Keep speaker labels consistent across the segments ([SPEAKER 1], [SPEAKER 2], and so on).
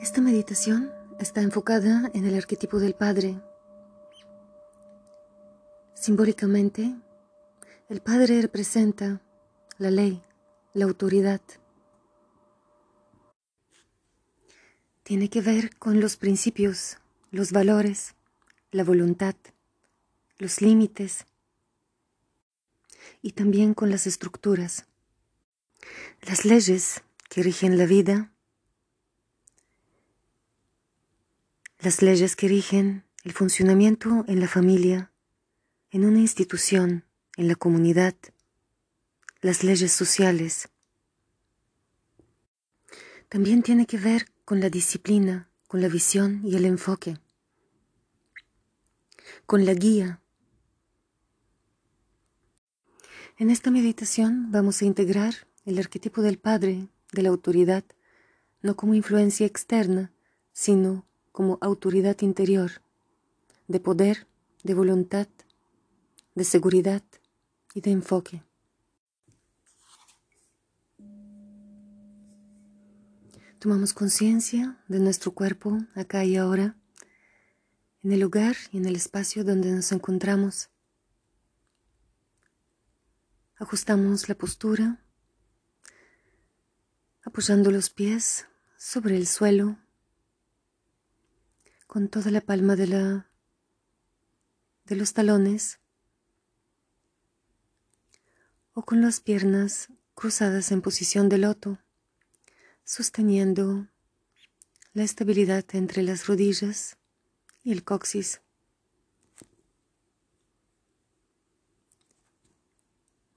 [SPEAKER 1] Esta meditación está enfocada en el arquetipo del Padre. Simbólicamente, el Padre representa la ley, la autoridad. Tiene que ver con los principios, los valores, la voluntad, los límites y también con las estructuras, las leyes que rigen la vida las leyes que rigen el funcionamiento en la familia, en una institución, en la comunidad, las leyes sociales. También tiene que ver con la disciplina, con la visión y el enfoque, con la guía. En esta meditación vamos a integrar el arquetipo del Padre, de la autoridad, no como influencia externa, sino como autoridad interior, de poder, de voluntad, de seguridad y de enfoque. Tomamos conciencia de nuestro cuerpo acá y ahora, en el lugar y en el espacio donde nos encontramos. Ajustamos la postura, apoyando los pies sobre el suelo con toda la palma de la de los talones o con las piernas cruzadas en posición de loto, sosteniendo la estabilidad entre las rodillas y el coxis.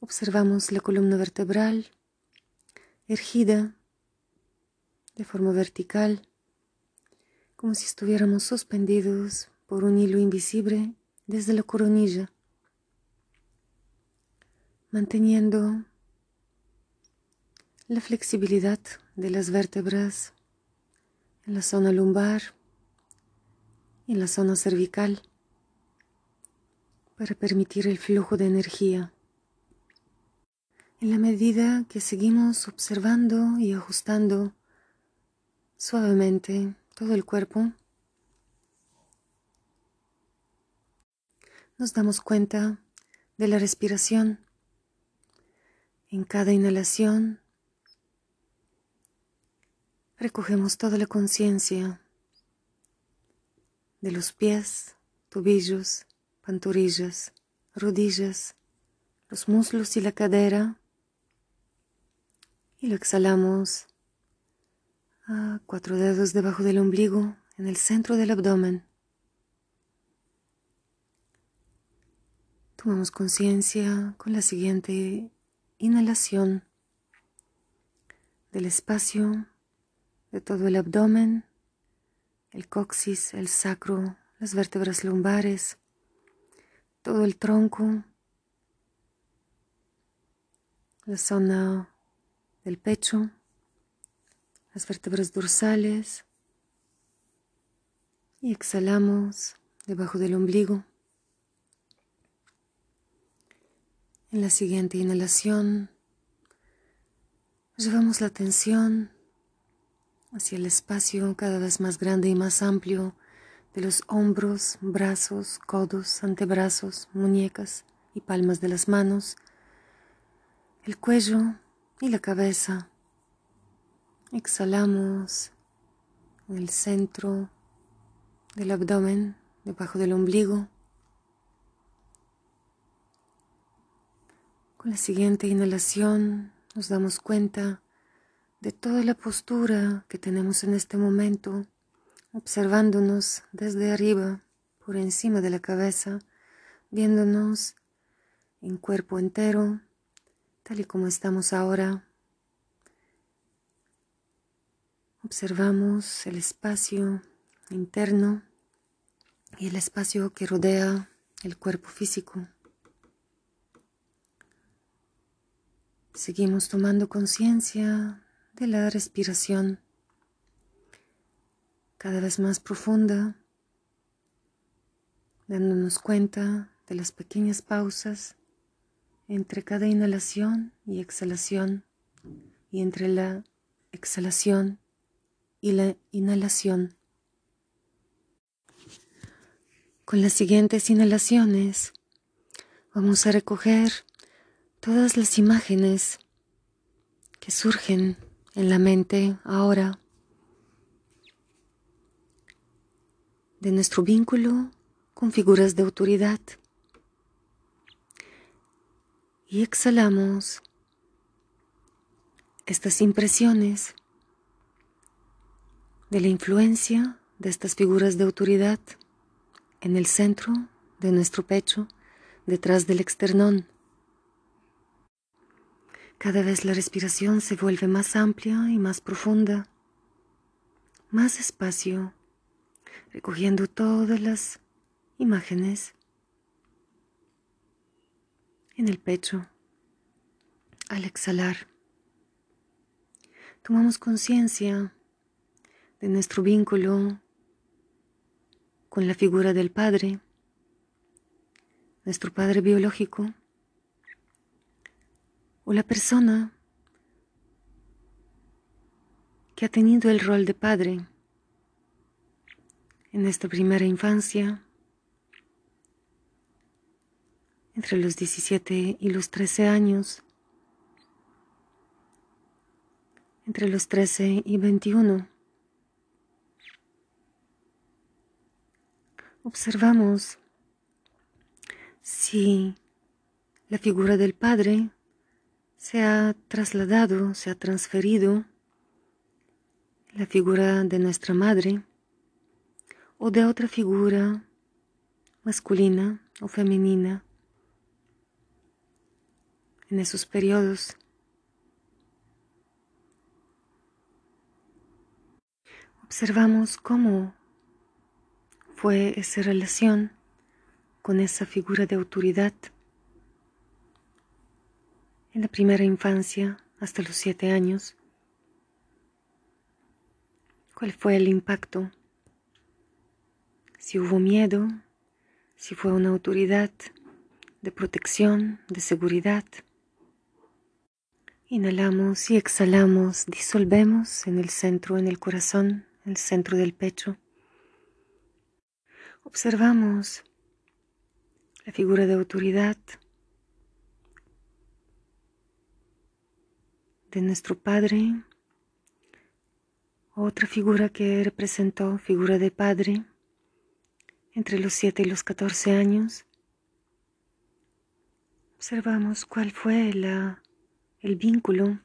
[SPEAKER 1] Observamos la columna vertebral ergida de forma vertical como si estuviéramos suspendidos por un hilo invisible desde la coronilla, manteniendo la flexibilidad de las vértebras en la zona lumbar y en la zona cervical para permitir el flujo de energía. En la medida que seguimos observando y ajustando suavemente todo el cuerpo, nos damos cuenta de la respiración. En cada inhalación recogemos toda la conciencia de los pies, tobillos, pantorrillas, rodillas, los muslos y la cadera y lo exhalamos cuatro dedos debajo del ombligo, en el centro del abdomen. Tomamos conciencia con la siguiente inhalación del espacio de todo el abdomen, el coxis, el sacro, las vértebras lumbares, todo el tronco, la zona del pecho las vértebras dorsales y exhalamos debajo del ombligo. En la siguiente inhalación llevamos la atención hacia el espacio cada vez más grande y más amplio de los hombros, brazos, codos, antebrazos, muñecas y palmas de las manos, el cuello y la cabeza Exhalamos en el centro del abdomen, debajo del ombligo. Con la siguiente inhalación nos damos cuenta de toda la postura que tenemos en este momento, observándonos desde arriba, por encima de la cabeza, viéndonos en cuerpo entero, tal y como estamos ahora Observamos el espacio interno y el espacio que rodea el cuerpo físico. Seguimos tomando conciencia de la respiración cada vez más profunda, dándonos cuenta de las pequeñas pausas entre cada inhalación y exhalación y entre la exhalación y la inhalación. Con las siguientes inhalaciones vamos a recoger todas las imágenes que surgen en la mente ahora de nuestro vínculo con figuras de autoridad. Y exhalamos estas impresiones de la influencia de estas figuras de autoridad en el centro de nuestro pecho, detrás del externón. Cada vez la respiración se vuelve más amplia y más profunda, más espacio, recogiendo todas las imágenes en el pecho al exhalar. Tomamos conciencia de nuestro vínculo con la figura del Padre, nuestro Padre biológico, o la persona que ha tenido el rol de padre en nuestra primera infancia, entre los 17 y los 13 años, entre los 13 y 21. Observamos si la figura del Padre se ha trasladado, se ha transferido. La figura de nuestra madre o de otra figura masculina o femenina en esos periodos. Observamos cómo fue esa relación con esa figura de autoridad en la primera infancia hasta los siete años. ¿Cuál fue el impacto? Si hubo miedo, si fue una autoridad de protección, de seguridad. Inhalamos y exhalamos, disolvemos en el centro, en el corazón, en el centro del pecho. Observamos la figura de autoridad de nuestro Padre, otra figura que representó figura de Padre entre los 7 y los 14 años. Observamos cuál fue la, el vínculo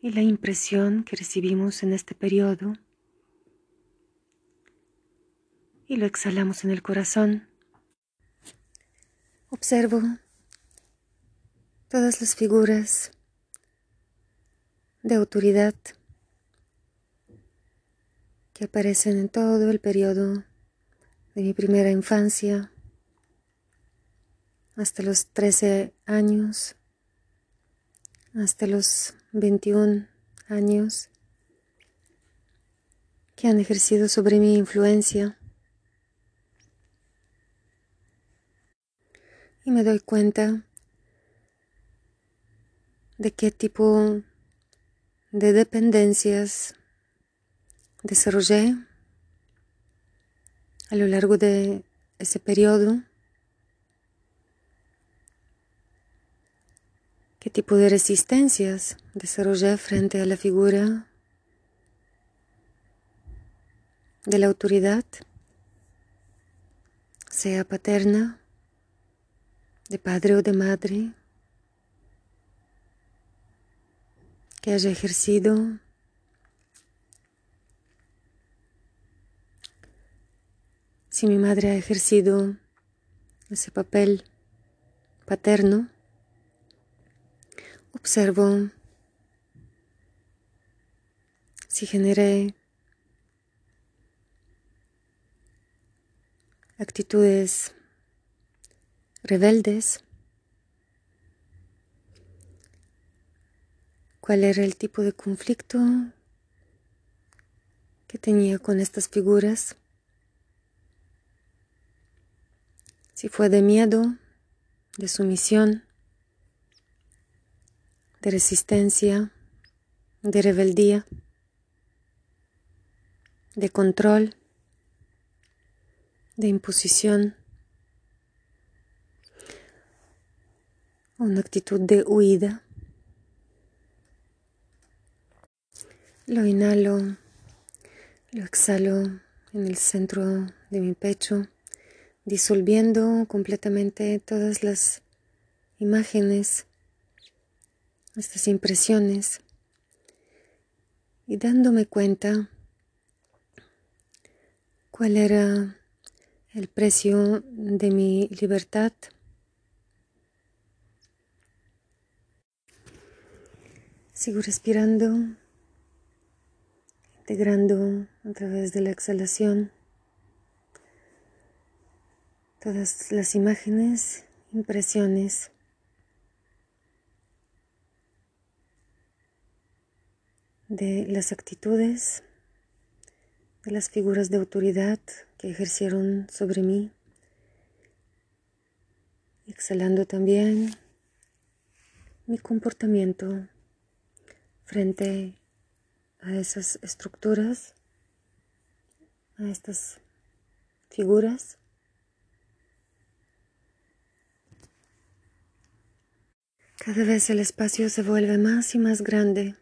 [SPEAKER 1] y la impresión que recibimos en este periodo y lo exhalamos en el corazón. Observo todas las figuras de autoridad que aparecen en todo el periodo de mi primera infancia hasta los 13 años, hasta los 21 años, que han ejercido sobre mi influencia. Y me doy cuenta de qué tipo de dependencias desarrollé a lo largo de ese periodo, qué tipo de resistencias desarrollé frente a la figura de la autoridad, sea paterna, de padre o de madre. que haya ejercido si mi madre ha ejercido ese papel paterno, observo si generé actitudes rebeldes. Cuál era el tipo de conflicto que tenía con estas figuras, si fue de miedo, de sumisión, de resistencia, de rebeldía, de control, de imposición, una actitud de huida. Lo inhalo, lo exhalo en el centro de mi pecho, disolviendo completamente todas las imágenes, estas impresiones y dándome cuenta cuál era el precio de mi libertad. Sigo respirando integrando a través de la exhalación todas las imágenes, impresiones de las actitudes, de las figuras de autoridad que ejercieron sobre mí, exhalando también mi comportamiento frente a esas estructuras, a estas figuras. Cada vez el espacio se vuelve más y más grande.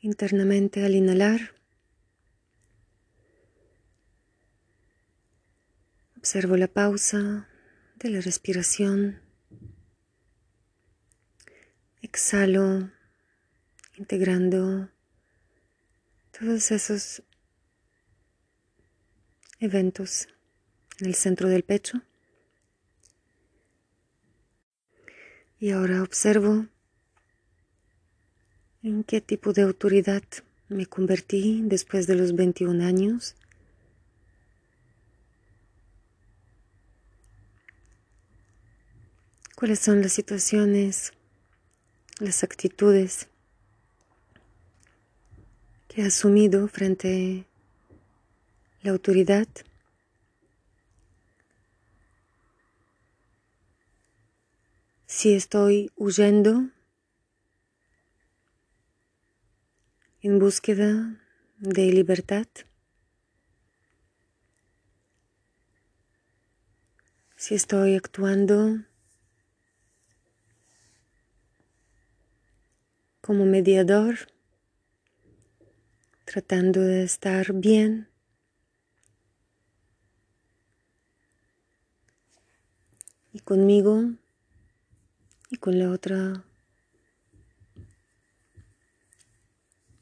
[SPEAKER 1] Internamente al inhalar, observo la pausa de la respiración. Exhalo, integrando todos esos eventos en el centro del pecho. Y ahora observo en qué tipo de autoridad me convertí después de los 21 años. ¿Cuáles son las situaciones las actitudes que he asumido frente a la autoridad. Si estoy huyendo en búsqueda de libertad, si estoy actuando como mediador, tratando de estar bien. Y conmigo y con la otra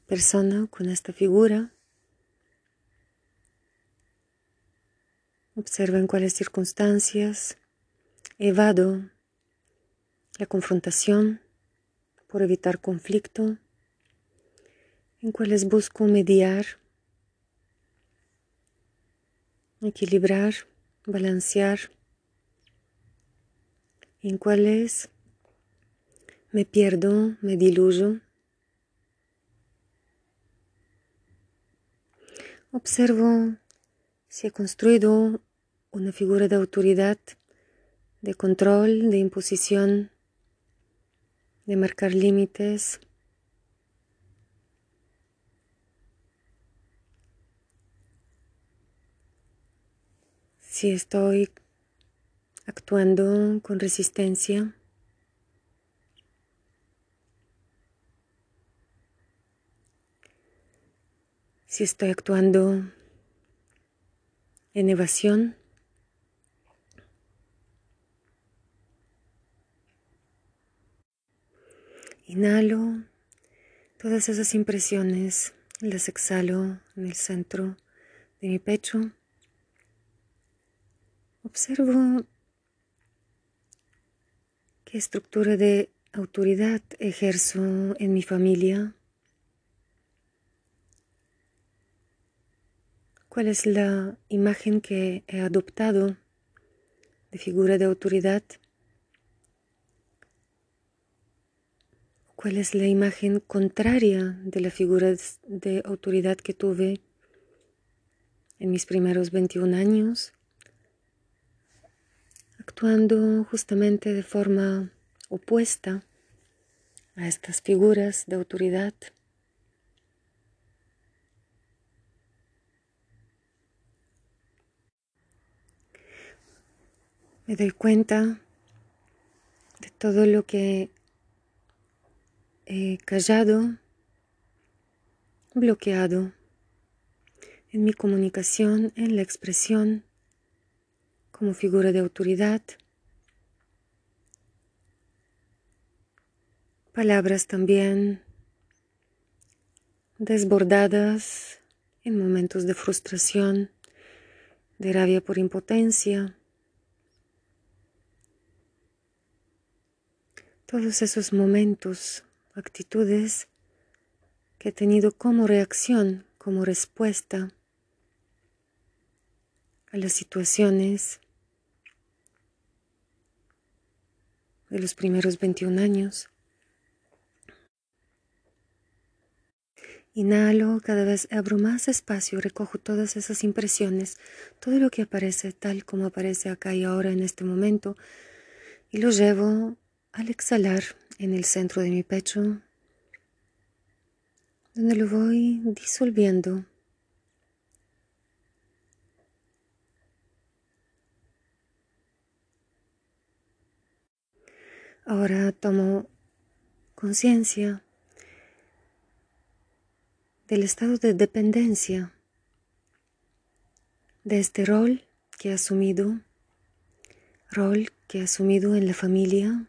[SPEAKER 1] persona, con esta figura. Observa en cuáles circunstancias evado la confrontación por evitar conflicto, en cuales busco mediar, equilibrar, balancear, en cuales me pierdo, me diluyo. Observo si he construido una figura de autoridad, de control, de imposición de marcar límites. Si estoy actuando con resistencia, si estoy actuando en evasión, Inhalo todas esas impresiones, las exhalo en el centro de mi pecho. Observo qué estructura de autoridad ejerzo en mi familia. ¿Cuál es la imagen que he adoptado de figura de autoridad? ¿Cuál es la imagen contraria de la figura de autoridad que tuve en mis primeros 21 años? actuando justamente de forma opuesta a estas figuras de autoridad. Me doy cuenta de todo lo que he callado, bloqueado en mi comunicación, en la expresión como figura de autoridad. Palabras también desbordadas en momentos de frustración, de rabia por impotencia. Todos esos momentos, actitudes que he tenido como reacción, como respuesta a las situaciones de los primeros 21 años. Inhalo, cada vez abro más espacio, recojo todas esas impresiones, todo lo que aparece tal como aparece acá y ahora en este momento, y lo llevo al exhalar en el centro de mi pecho, donde lo voy disolviendo. Ahora tomo conciencia del estado de dependencia de este rol que he asumido, rol que he asumido en la familia,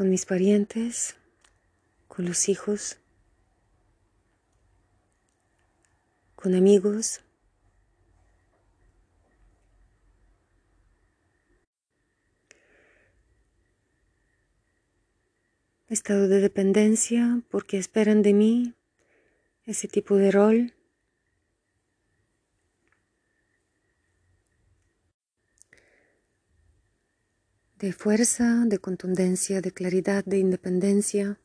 [SPEAKER 1] con mis parientes, con los hijos, con amigos. Estado de dependencia porque esperan de mí ese tipo de rol. De fuerza, de contundencia, de claridad, de independencia,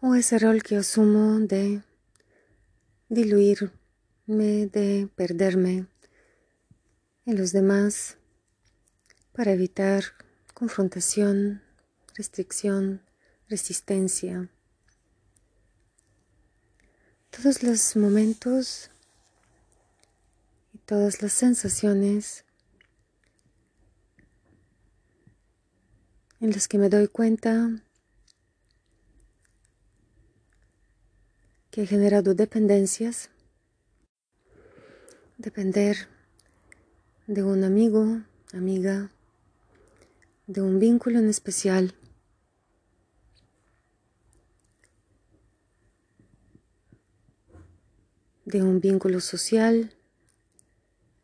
[SPEAKER 1] o ese rol que asumo de diluirme, de perderme en los demás para evitar confrontación, restricción, resistencia. Todos los momentos y todas las sensaciones en las que me doy cuenta que he generado dependencias, depender de un amigo, amiga, de un vínculo en especial. de un vínculo social,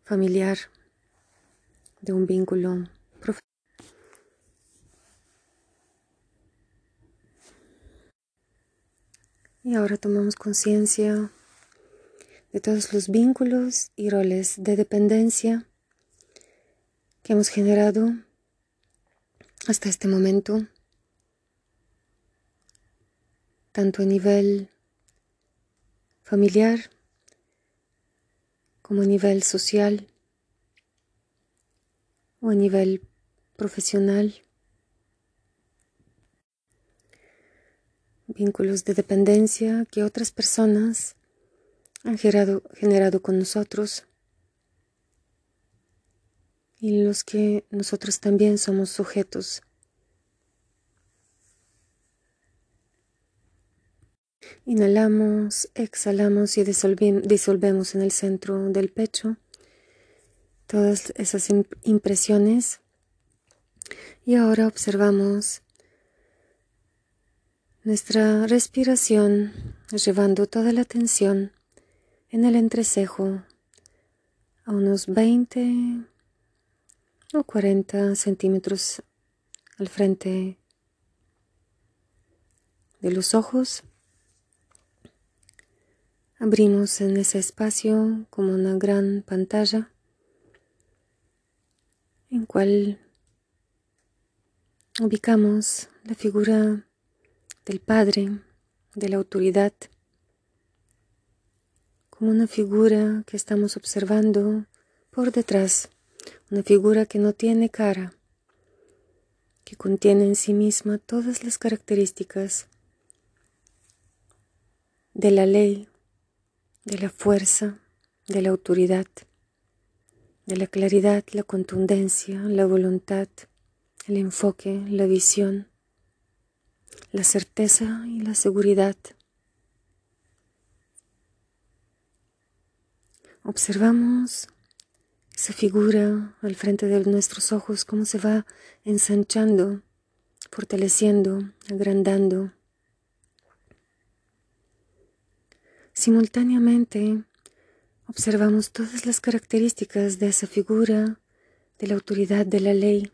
[SPEAKER 1] familiar, de un vínculo Y ahora tomamos conciencia de todos los vínculos y roles de dependencia que hemos generado hasta este momento, tanto a nivel familiar como a nivel social o a nivel profesional. Vínculos de dependencia que otras personas han generado, generado con nosotros y los que nosotros también somos sujetos. Inhalamos, exhalamos y disolvemos en el centro del pecho todas esas impresiones y ahora observamos nuestra respiración llevando toda la atención en el entrecejo a unos 20 o 40 centímetros al frente de los ojos. Abrimos en ese espacio como una gran pantalla en cual ubicamos la figura del Padre, de la autoridad, como una figura que estamos observando por detrás, una figura que no tiene cara, que contiene en sí misma todas las características de la ley, de la fuerza, de la autoridad, de la claridad, la contundencia, la voluntad, el enfoque, la visión, la certeza y la seguridad. Observamos esa figura al frente de nuestros ojos, cómo se va ensanchando, fortaleciendo, agrandando. Simultáneamente observamos todas las características de esa figura, de la autoridad de la ley,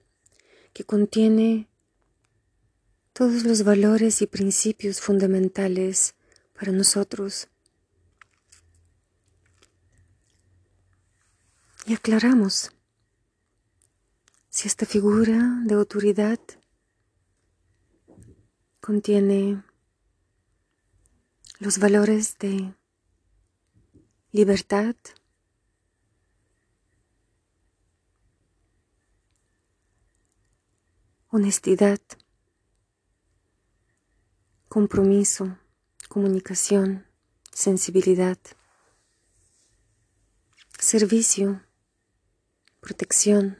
[SPEAKER 1] que contiene todos los valores y principios fundamentales para nosotros. Y aclaramos si esta figura de autoridad contiene los valores de libertad, honestidad, compromiso, comunicación, sensibilidad, servicio, protección,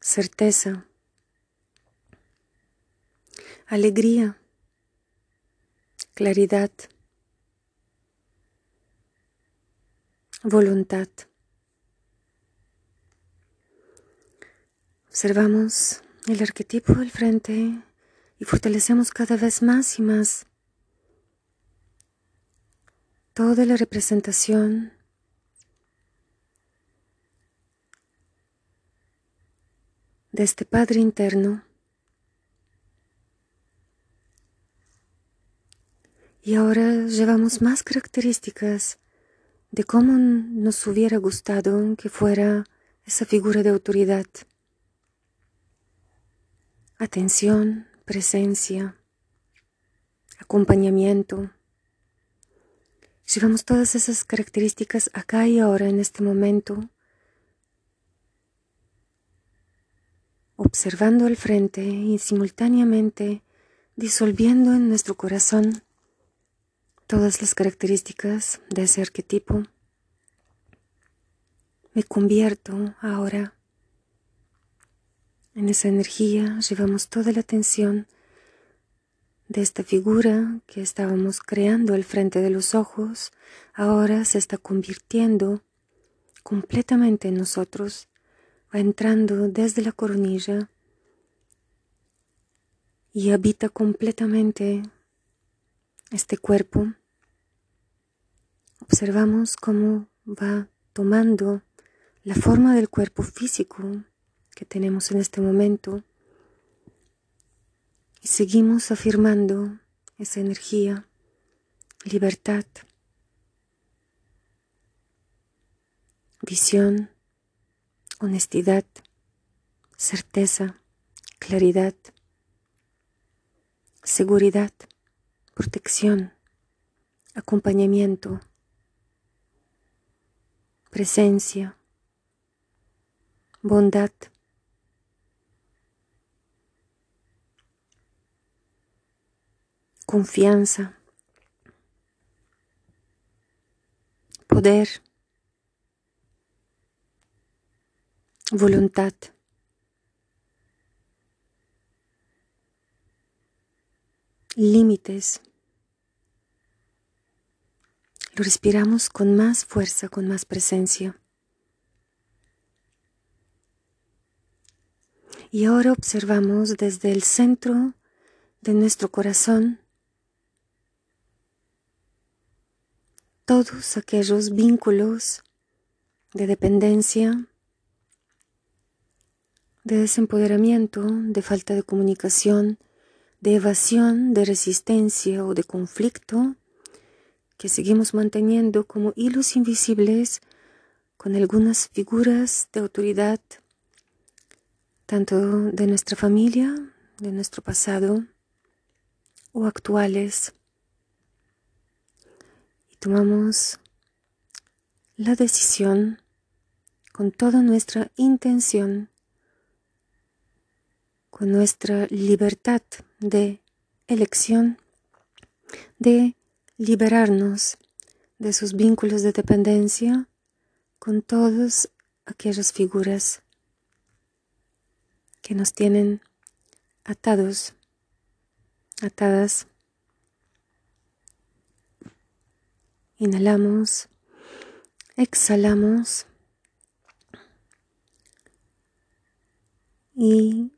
[SPEAKER 1] certeza, alegría, claridad, voluntad. Observamos el arquetipo del frente y fortalecemos cada vez más y más toda la representación de este Padre interno. Y ahora llevamos más características de cómo nos hubiera gustado que fuera esa figura de autoridad. Atención, presencia, acompañamiento. Llevamos todas esas características acá y ahora en este momento observando al frente y simultáneamente disolviendo en nuestro corazón todas las características de ese arquetipo. Me convierto ahora en esa energía, llevamos toda la atención de esta figura que estábamos creando al frente de los ojos, ahora se está convirtiendo completamente en nosotros va entrando desde la coronilla y habita completamente este cuerpo. Observamos cómo va tomando la forma del cuerpo físico que tenemos en este momento. Y seguimos afirmando esa energía, libertad, visión, honestidad, certeza, claridad, seguridad, protección, acompañamiento, presencia, bondad, confianza, poder, voluntad. Límites. Lo respiramos con más fuerza, con más presencia. Y ahora observamos desde el centro de nuestro corazón todos aquellos vínculos de dependencia, de desempoderamiento, de falta de comunicación, de evasión, de resistencia o de conflicto que seguimos manteniendo como hilos invisibles con algunas figuras de autoridad, tanto de nuestra familia, de nuestro pasado o actuales. Tomamos la decisión con toda nuestra intención, con nuestra libertad de elección, de liberarnos de sus vínculos de dependencia con todas aquellas figuras que nos tienen atados, atadas. Inhalamos, exhalamos y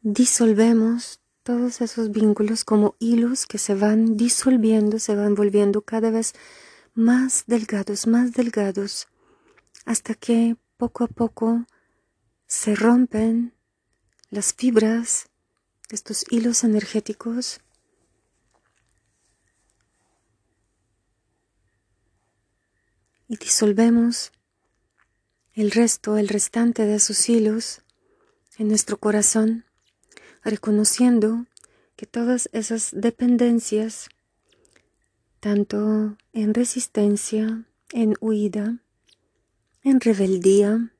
[SPEAKER 1] disolvemos todos esos vínculos como hilos que se van disolviendo, se van volviendo cada vez más delgados, más delgados, hasta que poco a poco se rompen las fibras estos hilos energéticos y disolvemos el resto, el restante de esos hilos en nuestro corazón, reconociendo que todas esas dependencias, tanto en resistencia, en huida, en rebeldía,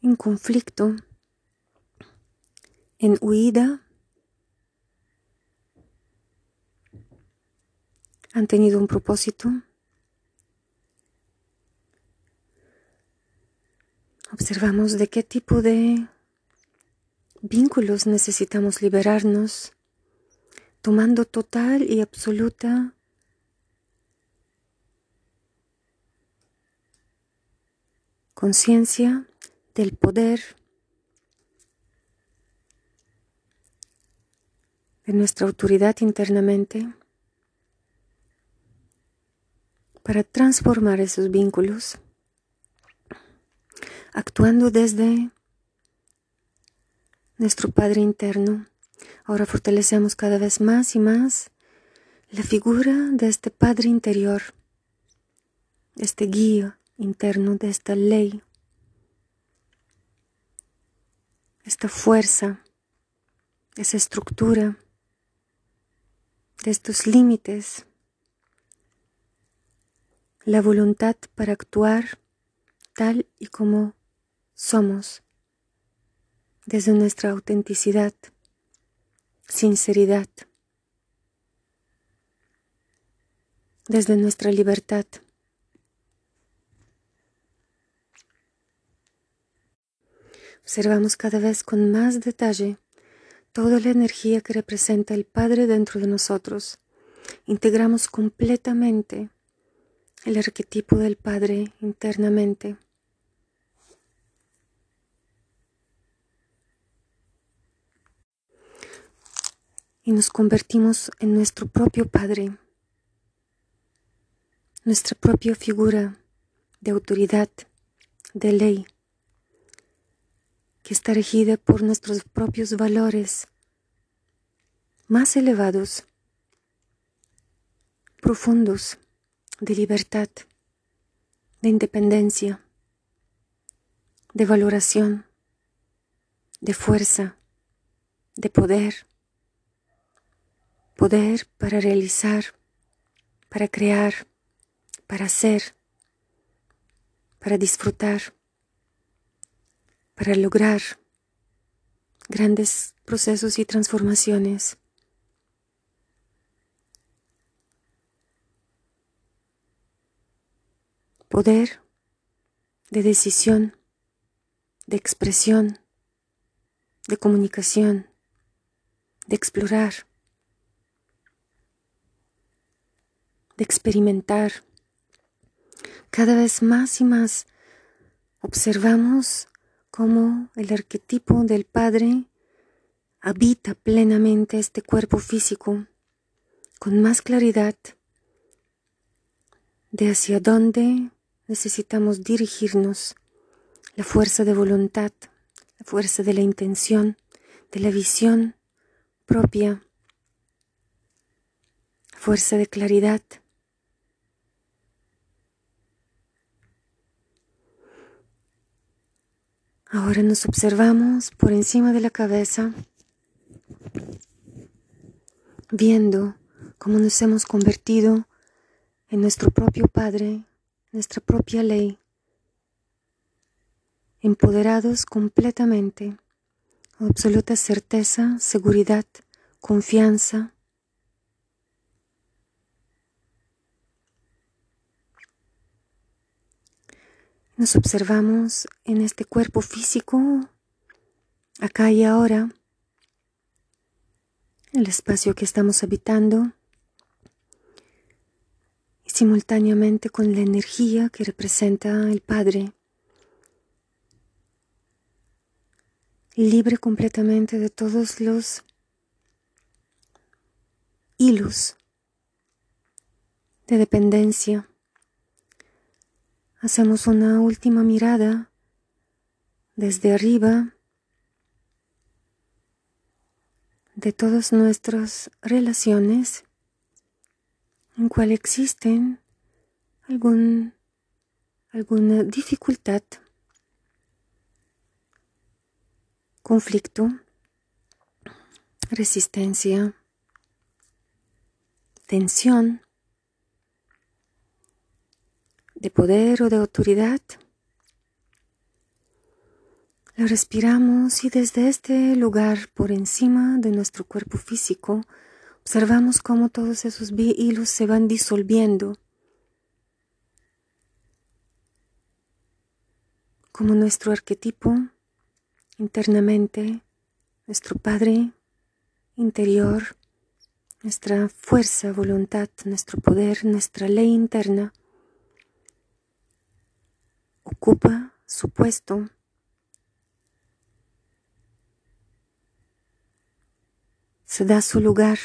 [SPEAKER 1] en conflicto, en huida, han tenido un propósito. Observamos de qué tipo de vínculos necesitamos liberarnos, tomando total y absoluta conciencia del poder de nuestra autoridad internamente para transformar esos vínculos, actuando desde nuestro Padre interno. Ahora fortalecemos cada vez más y más la figura de este Padre interior, este guía interno, de esta ley esta fuerza, esa estructura, de estos límites, la voluntad para actuar tal y como somos, desde nuestra autenticidad, sinceridad, desde nuestra libertad. Observamos cada vez con más detalle toda la energía que representa el Padre dentro de nosotros. Integramos completamente el arquetipo del Padre internamente. Y nos convertimos en nuestro propio Padre, nuestra propia figura de autoridad, de ley que está regida por nuestros propios valores más elevados, profundos, de libertad, de independencia, de valoración, de fuerza, de poder, poder para realizar, para crear, para ser, para disfrutar para lograr grandes procesos y transformaciones. Poder de decisión, de expresión, de comunicación, de explorar, de experimentar. Cada vez más y más observamos cómo el arquetipo del Padre habita plenamente este cuerpo físico con más claridad de hacia dónde necesitamos dirigirnos, la fuerza de voluntad, la fuerza de la intención, de la visión propia, fuerza de claridad. Ahora nos observamos por encima de la cabeza, viendo cómo nos hemos convertido en nuestro propio Padre, nuestra propia ley, empoderados completamente, absoluta certeza, seguridad, confianza. Nos observamos en este cuerpo físico, acá y ahora, el espacio que estamos habitando simultáneamente con la energía que representa el Padre, libre completamente de todos los hilos de dependencia. Hacemos una última mirada desde arriba de todas nuestras relaciones en cual existen algún, alguna dificultad, conflicto, resistencia, tensión de poder o de autoridad. La respiramos y desde este lugar por encima de nuestro cuerpo físico Observamos cómo todos esos hilos se van disolviendo, como nuestro arquetipo internamente, nuestro Padre interior, nuestra fuerza, voluntad, nuestro poder, nuestra ley interna, ocupa su puesto. Se da su lugar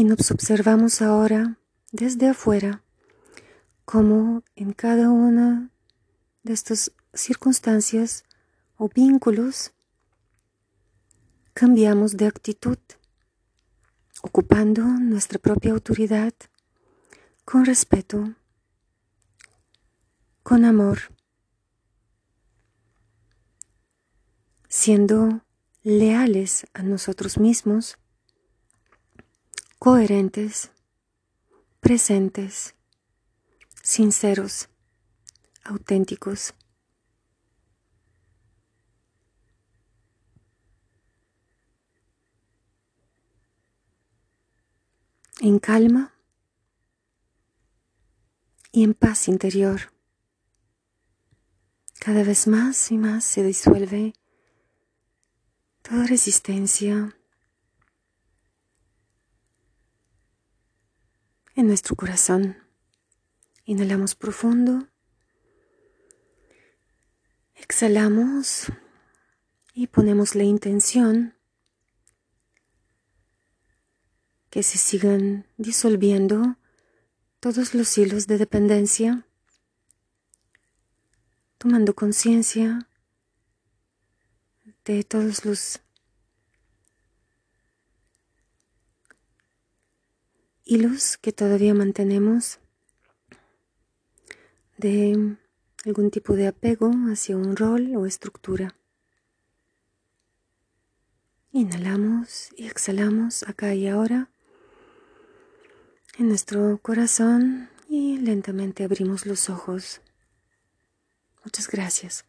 [SPEAKER 1] Y nos observamos ahora desde afuera como en cada una de estas circunstancias o vínculos cambiamos de actitud, ocupando nuestra propia autoridad con respeto, con amor, siendo leales a nosotros mismos coherentes, presentes, sinceros, auténticos. En calma y en paz interior. Cada vez más y más se disuelve toda resistencia, nuestro corazón. Inhalamos profundo. Exhalamos y ponemos la intención que se sigan disolviendo todos los hilos de dependencia, tomando conciencia de todos los hilos que todavía mantenemos de algún tipo de apego hacia un rol o estructura. Inhalamos y exhalamos acá y ahora en nuestro corazón y lentamente abrimos los ojos. Muchas gracias.